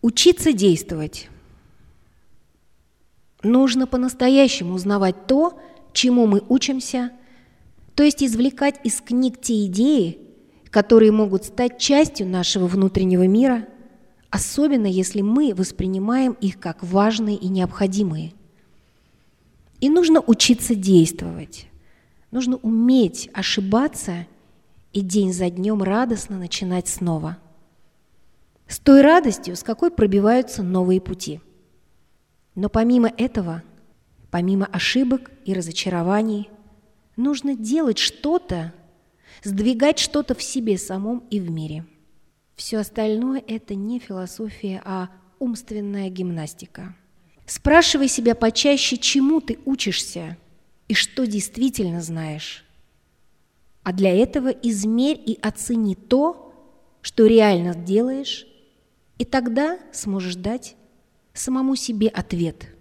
Учиться действовать. Нужно по-настоящему узнавать то, чему мы учимся, то есть извлекать из книг те идеи, которые могут стать частью нашего внутреннего мира, особенно если мы воспринимаем их как важные и необходимые. И нужно учиться действовать. Нужно уметь ошибаться и день за днем радостно начинать снова. С той радостью, с какой пробиваются новые пути. Но помимо этого, помимо ошибок и разочарований, нужно делать что-то, сдвигать что-то в себе самом и в мире. Все остальное – это не философия, а умственная гимнастика. Спрашивай себя почаще, чему ты учишься и что действительно знаешь. А для этого измерь и оцени то, что реально делаешь, и тогда сможешь дать самому себе ответ –